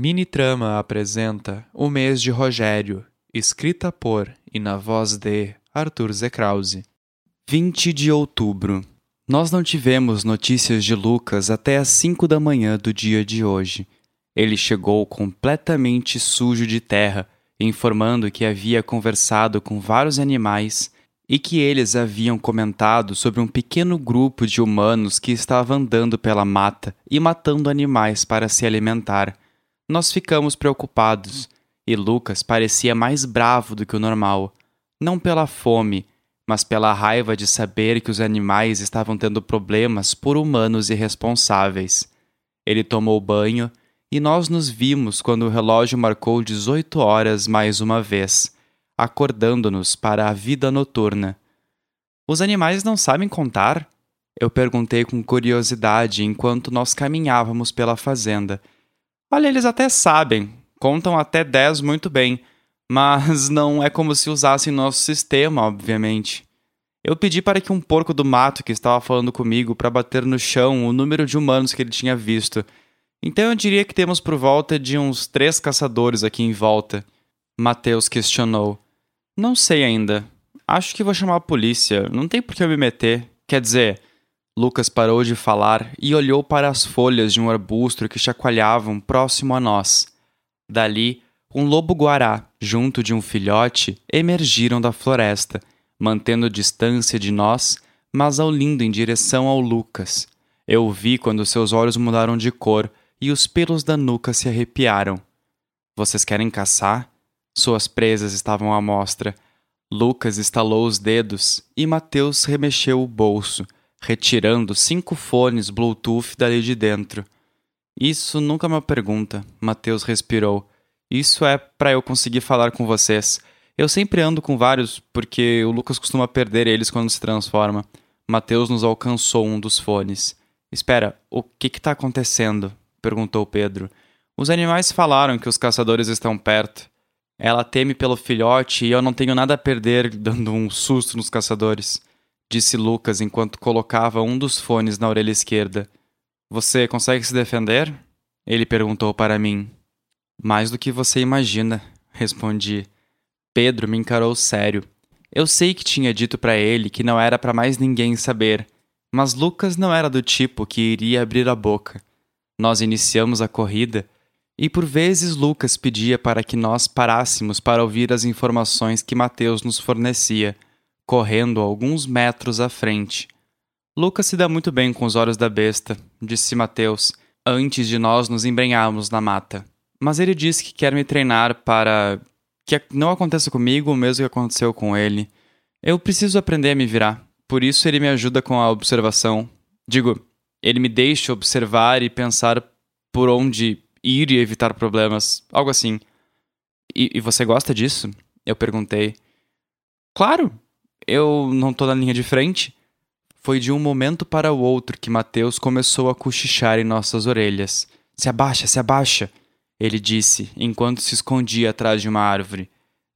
Mini Trama apresenta O Mês de Rogério, escrita por e na voz de Arthur Zekrause. 20 de outubro. Nós não tivemos notícias de Lucas até às 5 da manhã do dia de hoje. Ele chegou completamente sujo de terra, informando que havia conversado com vários animais e que eles haviam comentado sobre um pequeno grupo de humanos que estava andando pela mata e matando animais para se alimentar nós ficamos preocupados e Lucas parecia mais bravo do que o normal, não pela fome, mas pela raiva de saber que os animais estavam tendo problemas por humanos irresponsáveis. Ele tomou banho e nós nos vimos quando o relógio marcou 18 horas mais uma vez, acordando-nos para a vida noturna. Os animais não sabem contar? Eu perguntei com curiosidade enquanto nós caminhávamos pela fazenda Olha, eles até sabem, contam até 10 muito bem, mas não é como se usassem nosso sistema, obviamente. Eu pedi para que um porco do mato que estava falando comigo para bater no chão o número de humanos que ele tinha visto. Então eu diria que temos por volta de uns três caçadores aqui em volta. Mateus questionou. Não sei ainda. Acho que vou chamar a polícia. Não tem por que eu me meter. Quer dizer, Lucas parou de falar e olhou para as folhas de um arbusto que chacoalhavam próximo a nós. Dali, um lobo-guará, junto de um filhote, emergiram da floresta, mantendo distância de nós, mas aulindo em direção ao Lucas. Eu o vi quando seus olhos mudaram de cor e os pelos da nuca se arrepiaram. Vocês querem caçar? Suas presas estavam à mostra. Lucas estalou os dedos e Mateus remexeu o bolso retirando cinco fones Bluetooth dali de dentro. Isso nunca é uma pergunta, Mateus respirou. Isso é para eu conseguir falar com vocês. Eu sempre ando com vários, porque o Lucas costuma perder eles quando se transforma. Mateus nos alcançou um dos fones. Espera, o que está acontecendo? perguntou Pedro. Os animais falaram que os caçadores estão perto. Ela teme pelo filhote e eu não tenho nada a perder dando um susto nos caçadores disse Lucas enquanto colocava um dos fones na orelha esquerda. Você consegue se defender? Ele perguntou para mim. Mais do que você imagina, respondi. Pedro me encarou sério. Eu sei que tinha dito para ele que não era para mais ninguém saber, mas Lucas não era do tipo que iria abrir a boca. Nós iniciamos a corrida e por vezes Lucas pedia para que nós parássemos para ouvir as informações que Mateus nos fornecia correndo alguns metros à frente. Lucas se dá muito bem com os olhos da besta, disse Mateus, antes de nós nos embrenharmos na mata. Mas ele disse que quer me treinar para que não aconteça comigo o mesmo que aconteceu com ele. Eu preciso aprender a me virar, por isso ele me ajuda com a observação. Digo, ele me deixa observar e pensar por onde ir e evitar problemas, algo assim. E, e você gosta disso? Eu perguntei. Claro, eu não tô na linha de frente. Foi de um momento para o outro que Mateus começou a cochichar em nossas orelhas. Se abaixa, se abaixa, ele disse, enquanto se escondia atrás de uma árvore.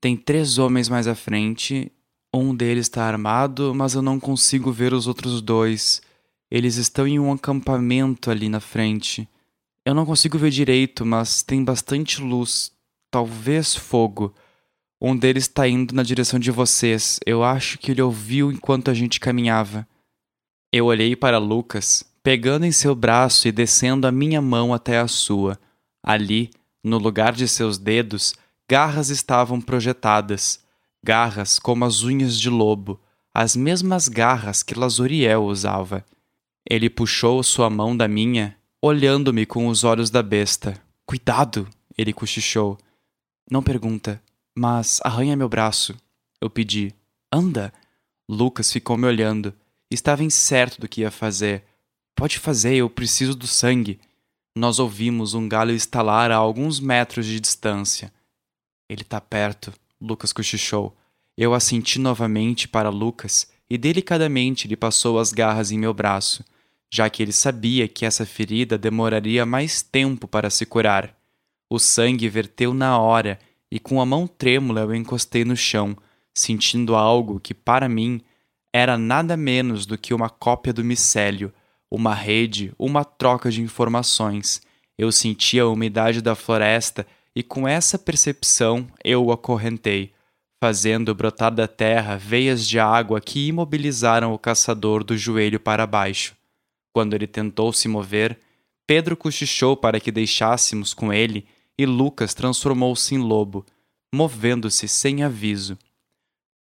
Tem três homens mais à frente. Um deles está armado, mas eu não consigo ver os outros dois. Eles estão em um acampamento ali na frente. Eu não consigo ver direito, mas tem bastante luz. Talvez fogo. Um deles está indo na direção de vocês. Eu acho que ele ouviu enquanto a gente caminhava. Eu olhei para Lucas, pegando em seu braço e descendo a minha mão até a sua. Ali, no lugar de seus dedos, garras estavam projetadas. Garras como as unhas de lobo, as mesmas garras que Lazuriel usava. Ele puxou sua mão da minha, olhando-me com os olhos da besta. Cuidado! ele cochichou. Não pergunta. Mas arranha meu braço. Eu pedi. Anda! Lucas ficou me olhando. Estava incerto do que ia fazer. Pode fazer, eu preciso do sangue. Nós ouvimos um galho estalar a alguns metros de distância. Ele está perto, Lucas cochichou. Eu assenti novamente para Lucas e delicadamente lhe passou as garras em meu braço, já que ele sabia que essa ferida demoraria mais tempo para se curar. O sangue verteu na hora e com a mão trêmula eu encostei no chão, sentindo algo que, para mim, era nada menos do que uma cópia do micélio, uma rede, uma troca de informações. Eu sentia a umidade da floresta e com essa percepção eu o acorrentei, fazendo brotar da terra veias de água que imobilizaram o caçador do joelho para baixo. Quando ele tentou se mover, Pedro cochichou para que deixássemos com ele e Lucas transformou-se em lobo, movendo-se sem aviso.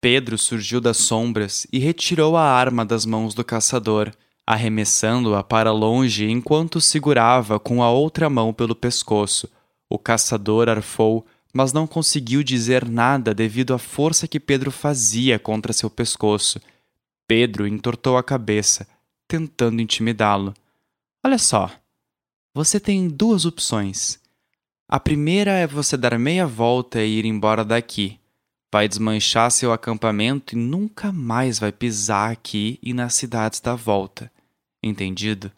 Pedro surgiu das sombras e retirou a arma das mãos do caçador, arremessando-a para longe enquanto segurava com a outra mão pelo pescoço. O caçador arfou, mas não conseguiu dizer nada devido à força que Pedro fazia contra seu pescoço. Pedro entortou a cabeça, tentando intimidá-lo. Olha só, você tem duas opções. A primeira é você dar meia volta e ir embora daqui. Vai desmanchar seu acampamento e nunca mais vai pisar aqui e nas cidades da volta. Entendido?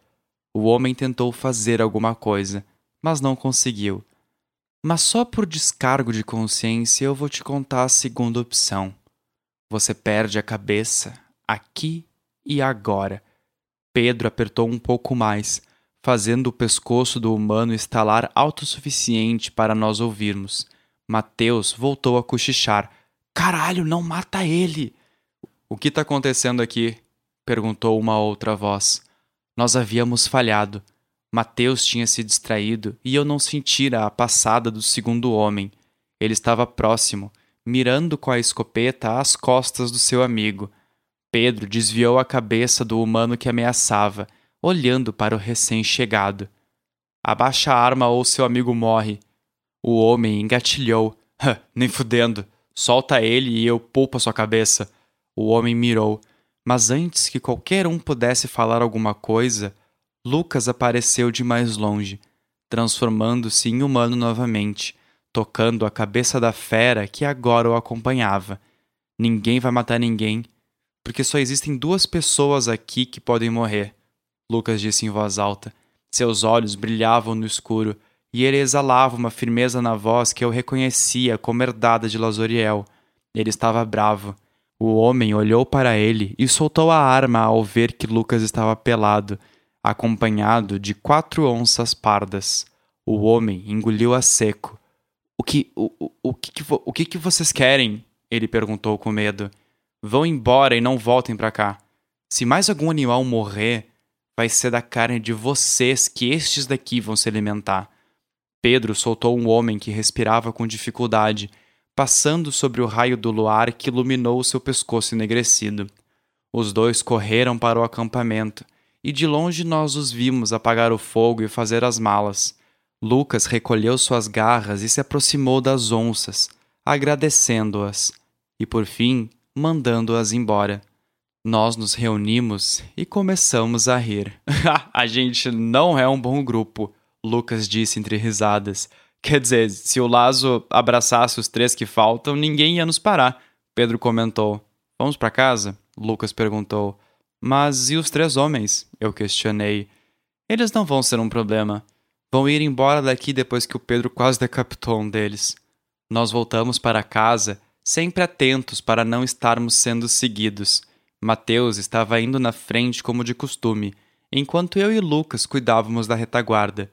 O homem tentou fazer alguma coisa, mas não conseguiu. Mas só por descargo de consciência eu vou te contar a segunda opção. Você perde a cabeça aqui e agora. Pedro apertou um pouco mais, fazendo o pescoço do humano estalar autossuficiente para nós ouvirmos. Mateus voltou a cochichar. Caralho, não mata ele! O que está acontecendo aqui? perguntou uma outra voz. Nós havíamos falhado. Mateus tinha se distraído e eu não sentira a passada do segundo homem. Ele estava próximo, mirando com a escopeta às costas do seu amigo. Pedro desviou a cabeça do humano que ameaçava, olhando para o recém-chegado. Abaixa a arma ou seu amigo morre. O homem engatilhou. Nem fudendo. Solta ele e eu poupo a sua cabeça. O homem mirou, mas antes que qualquer um pudesse falar alguma coisa, Lucas apareceu de mais longe, transformando-se em humano novamente, tocando a cabeça da fera que agora o acompanhava. Ninguém vai matar ninguém, porque só existem duas pessoas aqui que podem morrer. Lucas disse em voz alta. Seus olhos brilhavam no escuro, e ele exalava uma firmeza na voz que eu reconhecia como herdada de Lazoriel. Ele estava bravo. O homem olhou para ele e soltou a arma ao ver que Lucas estava pelado acompanhado de quatro onças pardas. O homem engoliu a seco. O que, o, o, o, que, o que, que vocês querem? Ele perguntou com medo. Vão embora e não voltem para cá. Se mais algum animal morrer, vai ser da carne de vocês que estes daqui vão se alimentar. Pedro soltou um homem que respirava com dificuldade, passando sobre o raio do luar que iluminou seu pescoço enegrecido. Os dois correram para o acampamento e de longe nós os vimos apagar o fogo e fazer as malas. Lucas recolheu suas garras e se aproximou das onças, agradecendo-as, e por fim mandando-as embora. Nós nos reunimos e começamos a rir. a gente não é um bom grupo, Lucas disse entre risadas. Quer dizer, se o Lazo abraçasse os três que faltam, ninguém ia nos parar, Pedro comentou. Vamos para casa? Lucas perguntou. Mas e os três homens? Eu questionei. Eles não vão ser um problema. Vão ir embora daqui depois que o Pedro quase decapitou um deles. Nós voltamos para casa, sempre atentos para não estarmos sendo seguidos. Mateus estava indo na frente como de costume, enquanto eu e Lucas cuidávamos da retaguarda.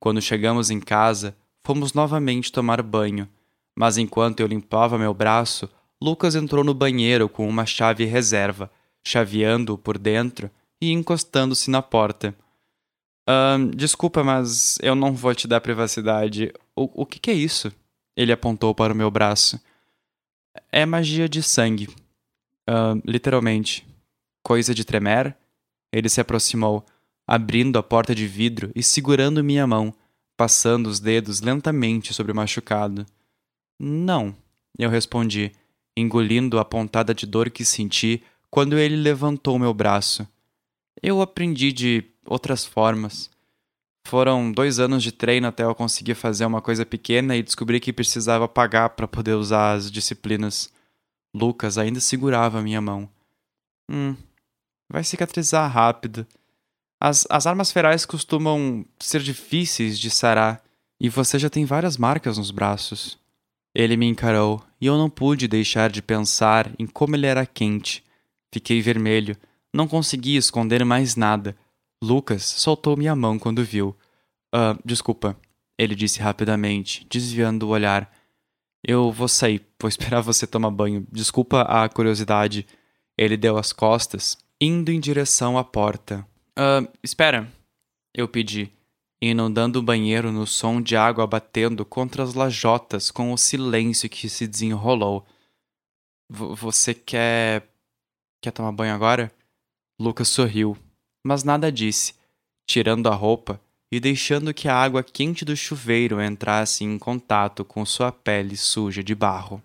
Quando chegamos em casa, fomos novamente tomar banho. Mas enquanto eu limpava meu braço, Lucas entrou no banheiro com uma chave reserva chaveando-o por dentro e encostando-se na porta. Uh, desculpa, mas eu não vou te dar privacidade. O, o que, que é isso? Ele apontou para o meu braço. É magia de sangue. Uh, literalmente. Coisa de tremer? Ele se aproximou, abrindo a porta de vidro e segurando minha mão, passando os dedos lentamente sobre o machucado. Não, eu respondi, engolindo a pontada de dor que senti quando ele levantou meu braço. Eu aprendi de outras formas. Foram dois anos de treino até eu conseguir fazer uma coisa pequena e descobri que precisava pagar para poder usar as disciplinas. Lucas ainda segurava minha mão. Hum, vai cicatrizar rápido. As, as armas ferais costumam ser difíceis de sarar e você já tem várias marcas nos braços. Ele me encarou e eu não pude deixar de pensar em como ele era quente Fiquei vermelho. Não consegui esconder mais nada. Lucas soltou minha mão quando viu. Ah, desculpa, ele disse rapidamente, desviando o olhar. Eu vou sair, vou esperar você tomar banho. Desculpa a curiosidade. Ele deu as costas, indo em direção à porta. Ah, espera, eu pedi, inundando o banheiro no som de água batendo contra as lajotas com o silêncio que se desenrolou. V você quer. quer tomar banho agora? Lucas sorriu, mas nada disse, tirando a roupa e deixando que a água quente do chuveiro entrasse em contato com sua pele suja de barro.